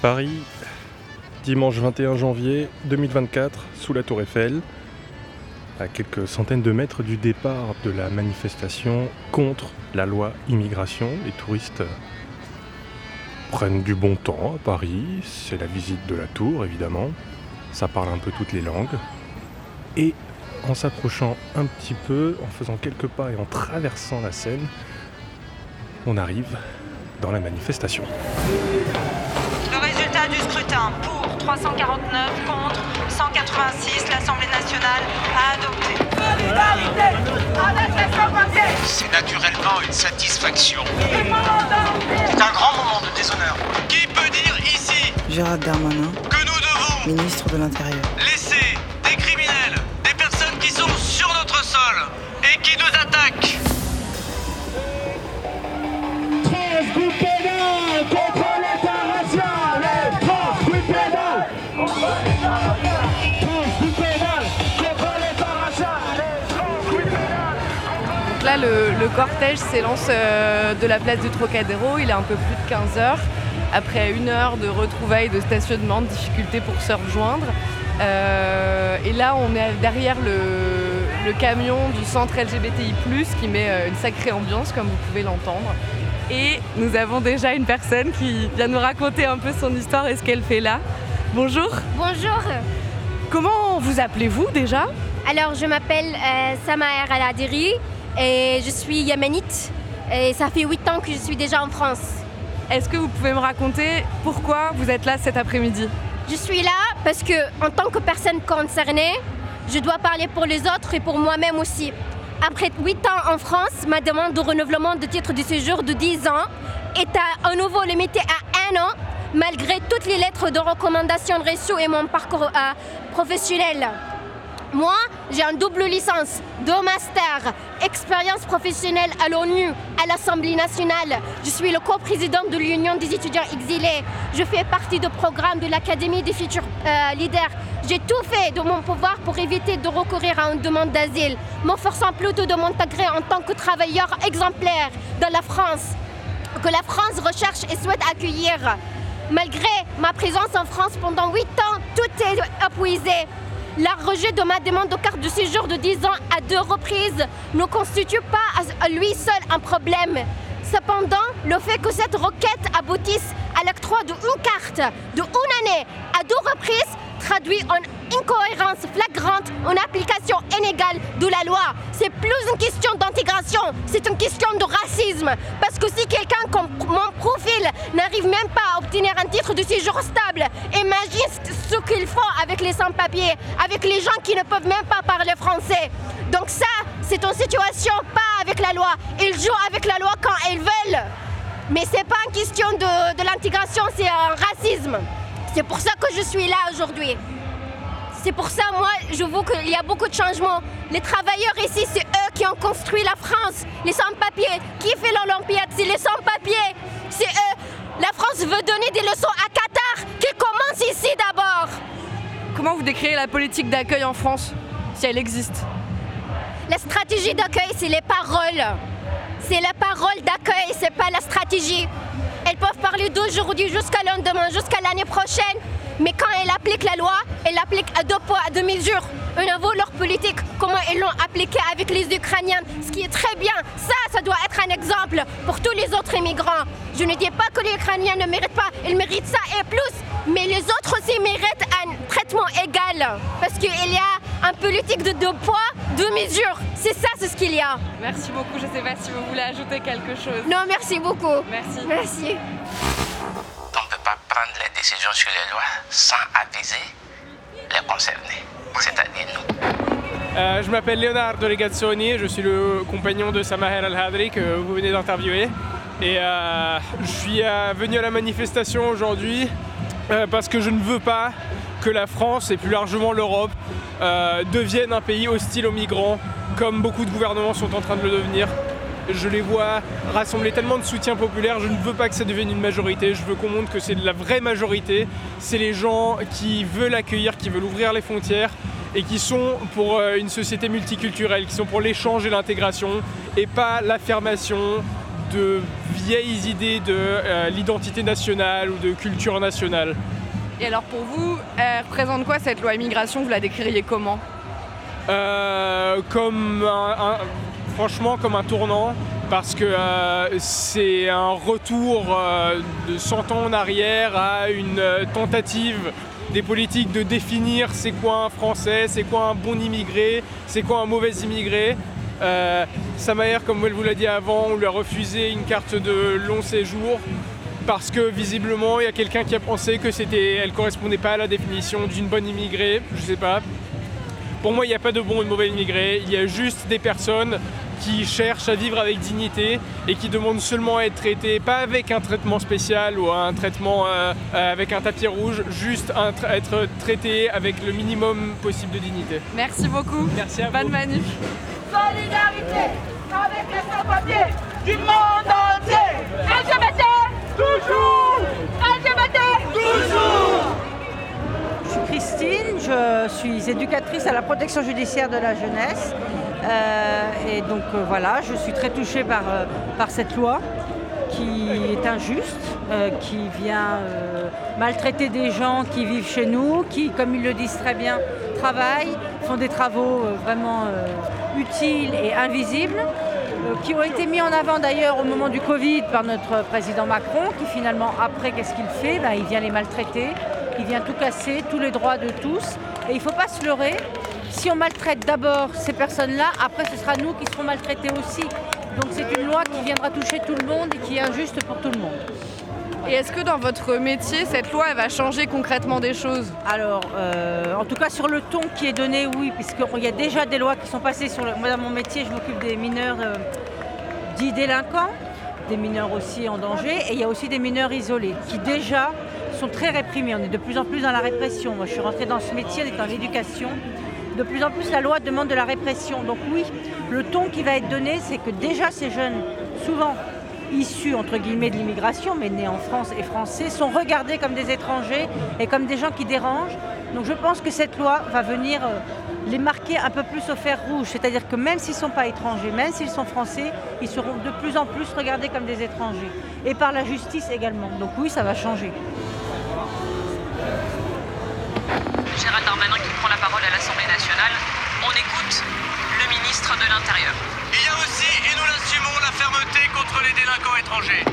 Paris, dimanche 21 janvier 2024, sous la Tour Eiffel, à quelques centaines de mètres du départ de la manifestation contre la loi immigration. Les touristes prennent du bon temps à Paris, c'est la visite de la tour évidemment, ça parle un peu toutes les langues. Et en s'approchant un petit peu, en faisant quelques pas et en traversant la Seine, on arrive dans la manifestation. Le résultat du scrutin pour 349 contre 186, l'Assemblée nationale a adopté. C'est naturellement une satisfaction. C'est un grand moment de déshonneur. Qui peut dire ici Gérard Darmanin, que nous devons ministre de l'Intérieur. laisser là, le, le cortège s'élance euh, de la place du Trocadéro. Il est un peu plus de 15 heures. Après une heure de retrouvailles, de stationnement, de difficultés pour se rejoindre. Euh, et là, on est derrière le, le camion du centre LGBTI, qui met euh, une sacrée ambiance, comme vous pouvez l'entendre. Et nous avons déjà une personne qui vient nous raconter un peu son histoire et ce qu'elle fait là. Bonjour. Bonjour, Comment vous appelez-vous déjà? Alors je m'appelle euh, Samaer Aladiri et je suis yéménite et ça fait 8 ans que je suis déjà en France. Est-ce que vous pouvez me raconter pourquoi vous êtes là cet après-midi? Je suis là parce que en tant que personne concernée, je dois parler pour les autres et pour moi-même aussi. Après 8 ans en France, ma demande de renouvellement de titre de séjour de 10 ans est à, à nouveau limitée à 1 an malgré toutes les lettres de recommandation reçues et mon parcours euh, professionnel. Moi, j'ai un double licence, deux masters, expérience professionnelle à l'ONU, à l'Assemblée nationale. Je suis le co-président de l'Union des étudiants exilés. Je fais partie du programme de l'Académie des futurs euh, leaders. J'ai tout fait de mon pouvoir pour éviter de recourir à une demande d'asile, m'efforçant plutôt de m'intégrer en tant que travailleur exemplaire dans la France, que la France recherche et souhaite accueillir. Malgré ma présence en France pendant 8 ans, tout est épuisé. La rejet de ma demande de carte de séjour de 10 ans à deux reprises ne constitue pas à lui seul un problème. Cependant, le fait que cette requête aboutisse à l'octroi d'une carte de une année à deux reprises traduit en incohérence flagrante en application inégale de la loi. C'est plus une question d'intégration, c'est une question de racisme. Parce que si quelqu'un comme mon profil n'arrive même pas à obtenir un titre de séjour stable, imagine ce qu'ils font avec les sans-papiers, avec les gens qui ne peuvent même pas parler français. Donc ça, c'est une situation pas avec la loi. Ils jouent avec la loi quand ils veulent. Mais c'est pas une question de l'intégration, c'est un racisme. C'est pour ça que je suis là aujourd'hui. C'est pour ça, moi, je vois qu'il y a beaucoup de changements. Les travailleurs ici, c'est eux qui ont construit la France. Les sans-papiers. Qui fait l'Olympiade? C'est les sans-papiers. C'est eux. La France veut donner des leçons à Qatar, qui commence ici d'abord. Comment vous décrivez la politique d'accueil en France, si elle existe? La stratégie d'accueil, c'est les paroles. C'est la parole d'accueil, c'est pas la stratégie. Elles peuvent parler d'aujourd'hui jusqu'à lendemain, jusqu'à l'année prochaine. Mais quand elles appliquent la loi, elles l'appliquent à deux poids, à deux mesures. Eux avouent leur politique, comment ils l'ont appliquée avec les Ukrainiens, ce qui est très bien. Ça, ça doit être un exemple pour tous les autres immigrants. Je ne dis pas que les Ukrainiens ne méritent pas, ils méritent ça et plus. Mais les autres aussi méritent un traitement égal. Parce qu'il y a un politique de deux poids, deux mesures. C'est ça, c'est ce qu'il y a. Merci beaucoup, je sais pas si vous voulez ajouter quelque chose. Non, merci beaucoup. Merci. Merci. On ne peut pas prendre les décisions sur les lois sans aviser les concernés, c'est-à-dire nous. Euh, je m'appelle Leonardo Regazzoni, je suis le compagnon de Samaher Al-Hadri que vous venez d'interviewer. Et euh, je suis euh, venu à la manifestation aujourd'hui euh, parce que je ne veux pas que la France et plus largement l'Europe euh, deviennent un pays hostile aux migrants, comme beaucoup de gouvernements sont en train de le devenir. Je les vois rassembler tellement de soutien populaire, je ne veux pas que ça devienne une majorité, je veux qu'on montre que c'est la vraie majorité, c'est les gens qui veulent accueillir, qui veulent ouvrir les frontières et qui sont pour euh, une société multiculturelle, qui sont pour l'échange et l'intégration et pas l'affirmation de vieilles idées de euh, l'identité nationale ou de culture nationale. Et alors pour vous, elle représente quoi cette loi immigration? Vous la décririez comment? Euh, comme franchement comme un tournant parce que euh, c'est un retour euh, de 100 ans en arrière à une tentative des politiques de définir c'est quoi un Français, c'est quoi un bon immigré, c'est quoi un mauvais immigré. Samaer, comme elle vous l'a dit avant, on lui a refusé une carte de long séjour parce que visiblement il y a quelqu'un qui a pensé que c'était, elle correspondait pas à la définition d'une bonne immigrée, je sais pas. Pour moi, il n'y a pas de bon ou de mauvais immigrés. Il y a juste des personnes qui cherchent à vivre avec dignité et qui demandent seulement à être traitées, pas avec un traitement spécial ou un traitement euh, euh, avec un tapis rouge, juste un tra- être traité avec le minimum possible de dignité. Merci beaucoup. Merci à vous. Bonne manif. Solidarité avec les sans-papiers du monde entier LGBT Toujours LGBT Toujours Je suis Christine, je suis éducatrice à la protection judiciaire de la jeunesse. Euh, et donc euh, voilà, je suis très touchée par, euh, par cette loi qui est injuste, euh, qui vient euh, maltraiter des gens qui vivent chez nous, qui, comme ils le disent très bien, travaillent, font des travaux euh, vraiment euh, utiles et invisibles, qui ont été mis en avant d'ailleurs au moment du Covid par notre président Macron, qui finalement, après, qu'est-ce qu'il fait? Ben, Il vient les maltraiter, il vient tout casser, tous les droits de tous. Et il ne faut pas se leurrer, si on maltraite d'abord ces personnes-là, après ce sera nous qui serons maltraités aussi. Donc c'est une loi qui viendra toucher tout le monde et qui est injuste pour tout le monde. Et est-ce que dans votre métier, cette loi, va changer concrètement des choses? Alors, euh, en tout cas sur le ton qui est donné, oui, puisqu'il y a déjà des lois qui sont passées sur. Moi, dans mon métier, je m'occupe des mineurs euh, dits délinquants, des mineurs aussi en danger, et il y a aussi des mineurs isolés, qui déjà sont très réprimés. On est de plus en plus dans la répression. Moi, je suis rentrée dans ce métier, est dans l'éducation. De plus en plus, la loi demande de la répression. Donc oui, le ton qui va être donné, c'est que déjà ces jeunes, souvent issus entre guillemets de l'immigration, mais nés en France et français, sont regardés comme des étrangers et comme des gens qui dérangent. Donc je pense que cette loi va venir euh, les marquer un peu plus au fer rouge. C'est-à-dire que même s'ils ne sont pas étrangers, même s'ils sont français, ils seront de plus en plus regardés comme des étrangers. Et par la justice également. Donc oui, ça va changer. Gérald Darmanin qui prend la parole à l'Assemblée nationale. On écoute le ministre de l'Intérieur. Il y a aussi, et nous l'assumons, la fermeté contre les délinquants étrangers.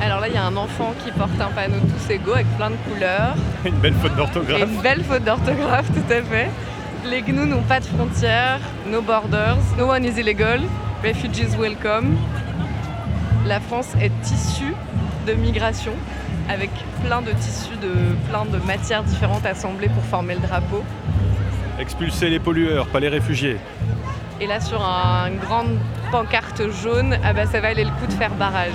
Alors là, il y a un enfant qui porte un panneau tous égaux avec plein de couleurs. Une belle faute d'orthographe. une belle faute d'orthographe, tout à fait. Les gnous n'ont pas de frontières, no borders, no one is illegal, refugees welcome. La France est issue de migration avec plein de tissus de plein de matières différentes assemblées pour former le drapeau. Expulser les pollueurs, pas les réfugiés. Et là, sur un- une grande pancarte jaune, ah bah, ça valait le coup de faire barrage.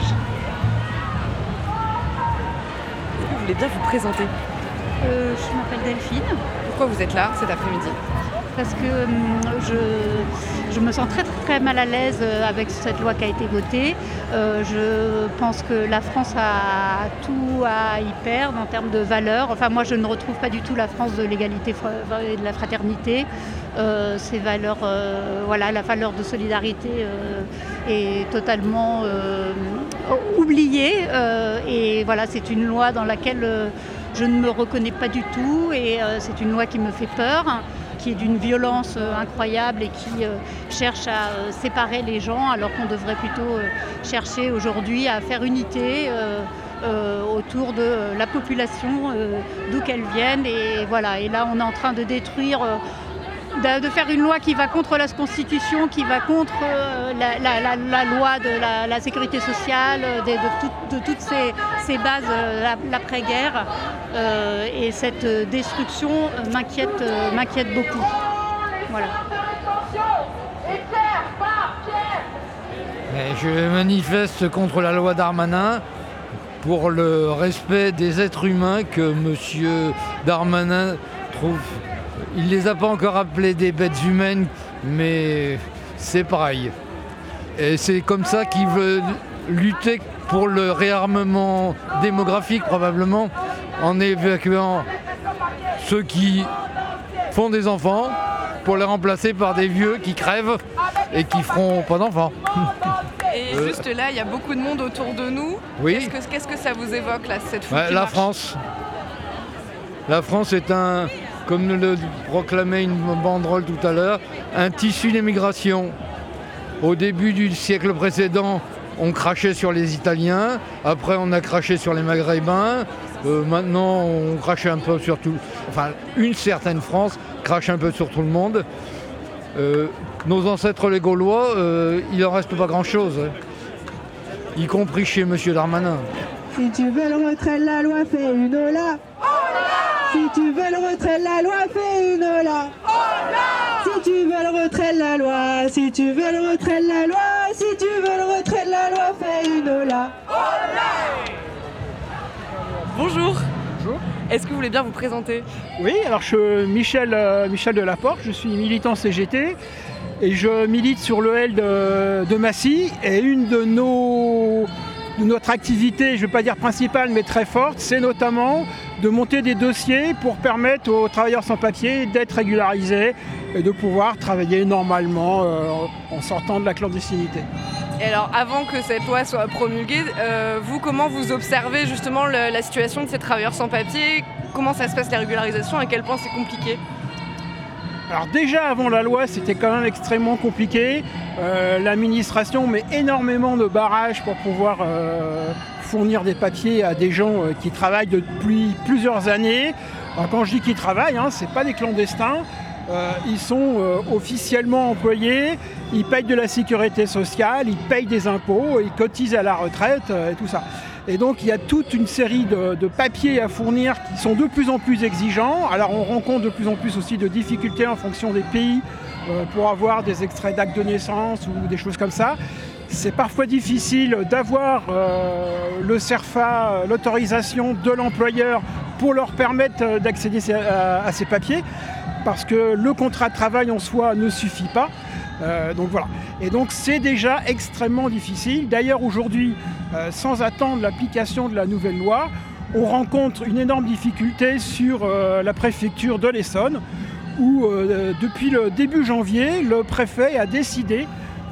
Est-ce que vous voulez bien vous présenter? Euh, je m'appelle Delphine Pourquoi vous êtes là cet après-midi? Parce que hum, je, me sens très très, mal à l'aise euh, avec cette loi qui a été votée. Euh, je pense que la France a tout à y perdre en termes de valeurs. Enfin moi je ne retrouve pas du tout la France de l'égalité et de la fraternité. Euh, ces valeurs, voilà, la valeur de solidarité est totalement oubliée. et voilà, c'est une loi dans laquelle je ne me reconnais pas du tout et c'est une loi qui me fait peur qui est d'une violence euh, incroyable et qui euh, cherche à euh, séparer les gens alors qu'on devrait plutôt chercher aujourd'hui à faire unité autour de la population, d'où qu'elle vienne. Et voilà, et là on est en train de détruire. De faire une loi qui va contre la Constitution, qui va contre euh, la, loi de la, sécurité sociale, euh, de, de tout- de toutes ces, bases, euh, la- l'après-guerre. Et cette destruction m'inquiète beaucoup. Voilà. Je manifeste contre la loi Darmanin pour le respect des êtres humains que M. Darmanin trouve. Il ne les a pas encore appelés des bêtes humaines, mais c'est pareil. Et c'est comme ça qu'il veut lutter pour le réarmement démographique probablement, en évacuant ceux qui font des enfants, pour les remplacer par des vieux qui crèvent et qui feront pas d'enfants. Et Euh. juste là, il y a beaucoup de monde autour de nous. Oui. Qu'est-ce que, ça vous évoque là, cette foule Ouais, la marche? France. La France est un, comme le proclamait une banderole tout à l'heure, un tissu d'émigration. Au début du siècle précédent, on crachait sur les Italiens, après on a craché sur les Maghrébins, euh, maintenant on crache un peu sur tout. Enfin, une certaine France crache un peu sur tout le monde. Euh, nos ancêtres les Gaulois, euh, il en reste pas grand-chose, hein. y compris chez M. Darmanin. Si tu veux le retrait la loi, fais une ola. Si tu veux le retrait de la loi, fais une ola. Si tu veux le retrait de la loi, si tu veux le retrait de la loi, si tu veux le retrait de la loi, fais une ola. Bonjour. Est-ce que vous voulez bien vous présenter? Oui, alors je suis Michel, euh, Michel Delaporte, je suis militant CGT et je milite sur le L de, de Massy. Et une de nos notre activité, je ne vais pas dire principale, mais très forte, c'est notamment de monter des dossiers pour permettre aux travailleurs sans papier d'être régularisés et de pouvoir travailler normalement euh, en sortant de la clandestinité. Et alors, avant que cette loi soit promulguée, euh, vous, comment vous observez justement la situation de ces travailleurs sans papier? Comment ça se passe la régularisation À quel point c'est compliqué? Alors déjà avant la loi, c'était quand même extrêmement compliqué. Euh, L'administration met énormément de barrages pour pouvoir euh, fournir des papiers à des gens euh, qui travaillent depuis plusieurs années. Quand je dis qu'ils travaillent, hein, ce pas des clandestins. Euh, ils sont euh, officiellement employés, ils payent de la sécurité sociale, ils payent des impôts, ils cotisent à la retraite euh, et tout ça. Et donc il y a toute une série de, papiers à fournir qui sont de plus en plus exigeants. Alors on rencontre de plus en plus aussi de difficultés en fonction des pays pour avoir des extraits d'actes de naissance ou des choses comme ça. C'est parfois difficile d'avoir euh, le CERFA, euh, l'autorisation de l'employeur pour leur permettre euh, d'accéder à, ces papiers parce que le contrat de travail en soi ne suffit pas. Donc voilà. Et donc c'est déjà extrêmement difficile. D'ailleurs aujourd'hui, sans attendre l'application de la nouvelle loi, on rencontre une énorme difficulté sur la préfecture de l'Essonne, où depuis le début janvier, le préfet a décidé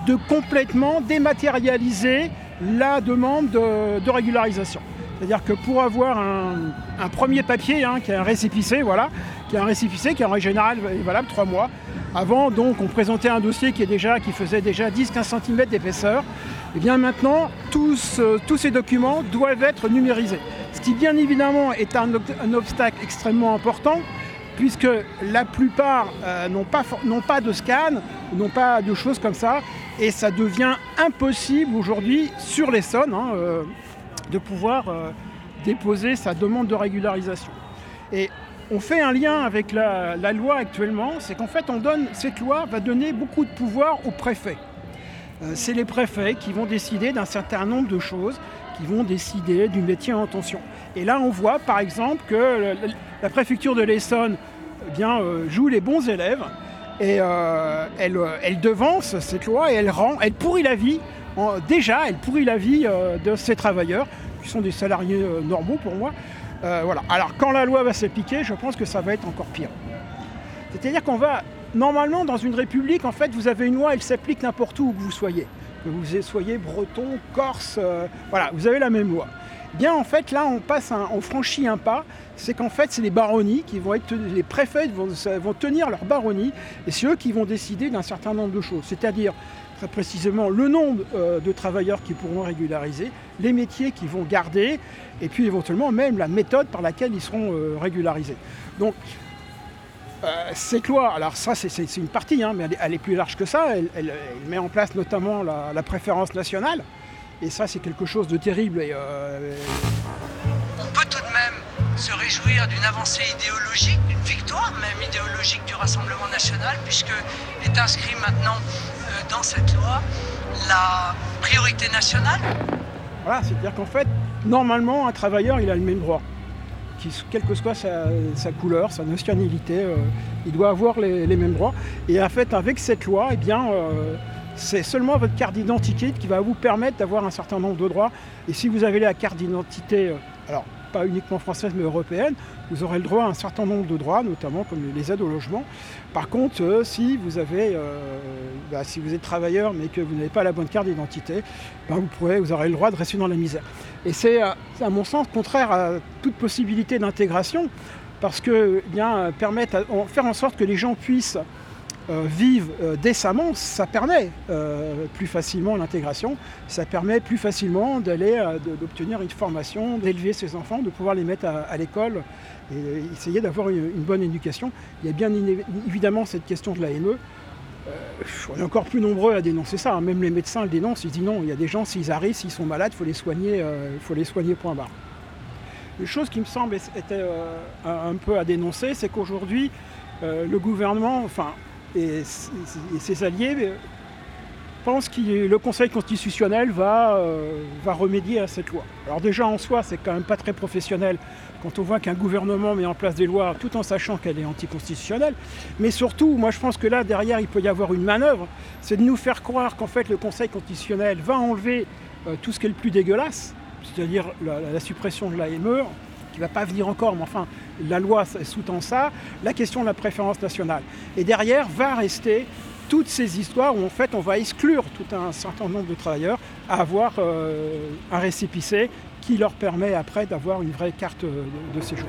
de complètement dématérialiser la demande de, régularisation. C'est-à-dire que pour avoir un, premier papier, hein, qui est un récépissé, voilà, qui est un récépissé qui en règle générale est valable trois mois. Avant, donc, on présentait un dossier qui, faisait déjà 10-15 cm d'épaisseur. Et bien maintenant, tous, euh, tous ces documents doivent être numérisés. Ce qui, bien évidemment, est un obstacle extrêmement important, puisque la plupart euh, n'ont pas, de scan, n'ont pas de choses comme ça, et ça devient impossible aujourd'hui sur l'Essonne hein, euh, de pouvoir euh, déposer sa demande de régularisation. Et on fait un lien avec la, la loi actuellement, c'est qu'en fait on donne, cette loi va donner beaucoup de pouvoir aux préfets. C'est les préfets qui vont décider d'un certain nombre de choses, qui vont décider du métier en tension. Et là on voit par exemple que la préfecture de l'Essonne eh euh, joue les bons élèves et euh, elle, euh, elle devance cette loi et elle rend, elle pourrit la vie, déjà elle pourrit la vie de ces travailleurs, qui sont des salariés normaux pour moi. Voilà. Alors quand la loi va s'appliquer, je pense que ça va être encore pire. C'est-à-dire qu'on va, normalement dans une république, en fait, vous avez une loi, elle s'applique n'importe où où que vous soyez. Que vous soyez breton, corse, euh, voilà, vous avez la même loi. Bien en fait, là, on passe, un- on franchit un pas. C'est qu'en fait, c'est les baronnies qui vont être, les préfets vont, vont tenir leur baronnie, et c'est eux qui vont décider d'un certain nombre de choses. C'est-à-dire très précisément le nombre euh, de travailleurs qui pourront régulariser, les métiers qu'ils vont garder, et puis éventuellement même la méthode par laquelle ils seront euh, régularisés. Donc euh, cette loi, alors ça c'est- une partie, hein, mais elle est, elle est plus large que ça. Elle, elle- elle met en place notamment la, la préférence nationale. Et ça c'est quelque chose de terrible. Et, euh, On peut tout de même se réjouir d'une avancée idéologique, d'une victoire même idéologique du Rassemblement national, puisque est inscrit maintenant euh, dans cette loi la priorité nationale. voilà, c'est-à-dire qu'en fait, normalement, un travailleur il a le même droit. Quelle que soit sa, couleur, sa nationalité, euh, il doit avoir les, mêmes droits. Et en fait, avec cette loi, eh euh, c'est seulement votre carte d'identité qui va vous permettre d'avoir un certain nombre de droits. Et si vous avez la carte d'identité, euh, alors pas uniquement française mais européenne, vous aurez le droit à un certain nombre de droits, notamment comme les aides au logement. Par contre, euh, si, vous avez, euh, bah, si vous êtes travailleur mais que vous n'avez pas la bonne carte d'identité, bah, vous, vous aurez le droit de rester dans la misère. Et c'est à mon sens contraire à toute possibilité d'intégration parce que eh bien, permettre faire en sorte que les gens puissent euh, vivre euh, décemment, ça permet euh, plus facilement l'intégration, ça permet plus facilement d'aller d'obtenir une formation, d'élever ses enfants, de pouvoir les mettre à, l'école et essayer d'avoir une, bonne éducation. Il y a bien évidemment cette question de la ME. on est encore plus nombreux à dénoncer ça. Hein. Même les médecins le dénoncent. Ils disent non, il y a des gens, s'ils arrivent, s'ils sont malades, il faut les soigner, faut les soigner point barre. Une chose qui me semble était un peu à dénoncer, c'est qu'aujourd'hui, le gouvernement, enfin, et, ses alliés pensent que le Conseil constitutionnel va, euh, va remédier à cette loi. Alors déjà en soi, c'est quand même pas très professionnel quand on voit qu'un gouvernement met en place des lois tout en sachant qu'elle est anticonstitutionnelle. Mais surtout, moi je pense que là, derrière, il peut y avoir une manœuvre, c'est de nous faire croire qu'en fait le Conseil constitutionnel va enlever euh, tout ce qui est le plus dégueulasse, c'est-à-dire la, suppression de l'AME, qui ne va pas venir encore, mais enfin, la loi sous-tend ça, la question de la préférence nationale. Et derrière va rester toutes ces histoires où en fait on va exclure tout un certain nombre de travailleurs à avoir euh, un récépissé qui leur permet après d'avoir une vraie carte de, de séjour.